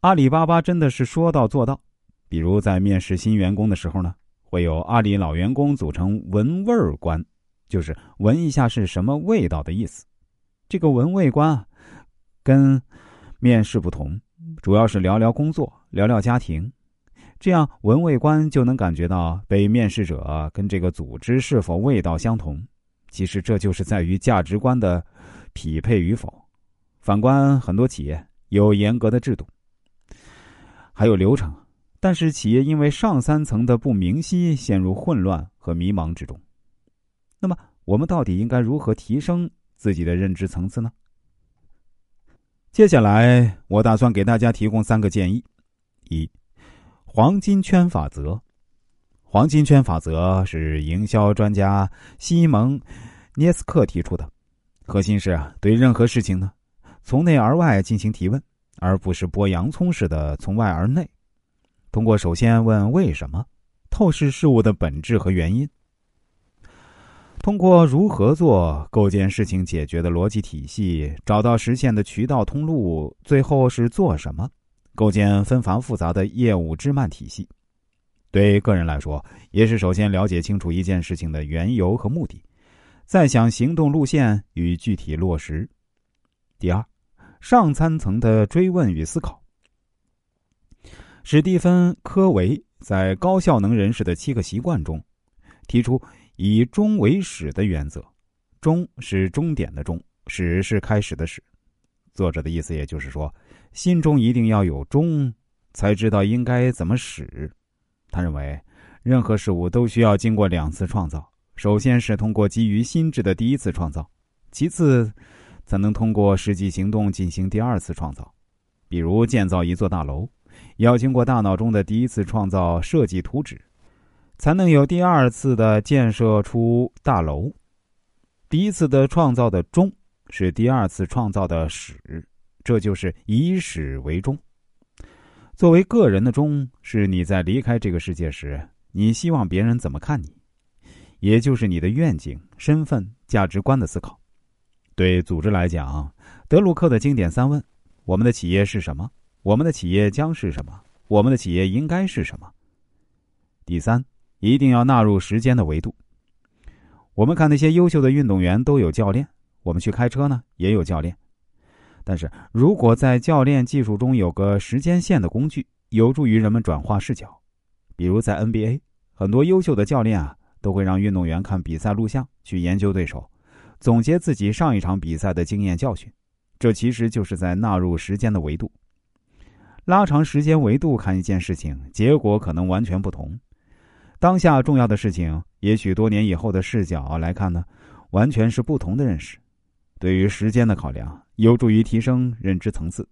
阿里巴巴真的是说到做到。比如在面试新员工的时候呢，会有阿里老员工组成闻味儿官，就是闻一下是什么味道的意思。这个闻味官啊，跟面试不同，主要是聊聊工作，聊聊家庭。这样闻味关就能感觉到被面试者跟这个组织是否味道相同。其实这就是在于价值观的匹配与否。反观很多企业有严格的制度，还有流程。但是企业因为上三层的不明晰，陷入混乱和迷茫之中。那么，我们到底应该如何提升自己的认知层次呢？接下来，我打算给大家提供三个建议：一、黄金圈法则。黄金圈法则是营销专家西蒙·涅斯克提出的，核心是啊，对任何事情呢，从内而外进行提问，而不是剥洋葱似的从外而内。通过首先问为什么，透视事物的本质和原因；通过如何做，构建事情解决的逻辑体系，找到实现的渠道通路；最后是做什么，构建纷繁复杂的业务枝蔓体系。对个人来说，也是首先了解清楚一件事情的缘由和目的，再想行动路线与具体落实。第二，上三层的追问与思考。史蒂芬·科维在《高效能人士的七个习惯》中提出以终为始的原则，终是终点的终，始是开始的始。作者的意思也就是说，心中一定要有终，才知道应该怎么始。他认为，任何事物都需要经过两次创造，首先是通过基于心智的第一次创造，其次才能通过实际行动进行第二次创造。比如建造一座大楼。要经过大脑中的第一次创造设计图纸，才能有第二次的建设出大楼。第一次的创造的终是第二次创造的始，这就是以始为终。作为个人的终，是你在离开这个世界时，你希望别人怎么看你，也就是你的愿景、身份、价值观的思考。对组织来讲，德鲁克的经典三问：我们的企业是什么？我们的企业将是什么？我们的企业应该是什么？第三，一定要纳入时间的维度。我们看那些优秀的运动员都有教练，我们去开车呢也有教练。但是如果在教练技术中有个时间线的工具，有助于人们转化视角。比如在 NBA，很多优秀的教练啊都会让运动员看比赛录像，去研究对手，总结自己上一场比赛的经验教训。这其实就是在纳入时间的维度。拉长时间维度看一件事情，结果可能完全不同。当下重要的事情，也许多年以后的视角来看呢，完全是不同的认识。对于时间的考量，有助于提升认知层次。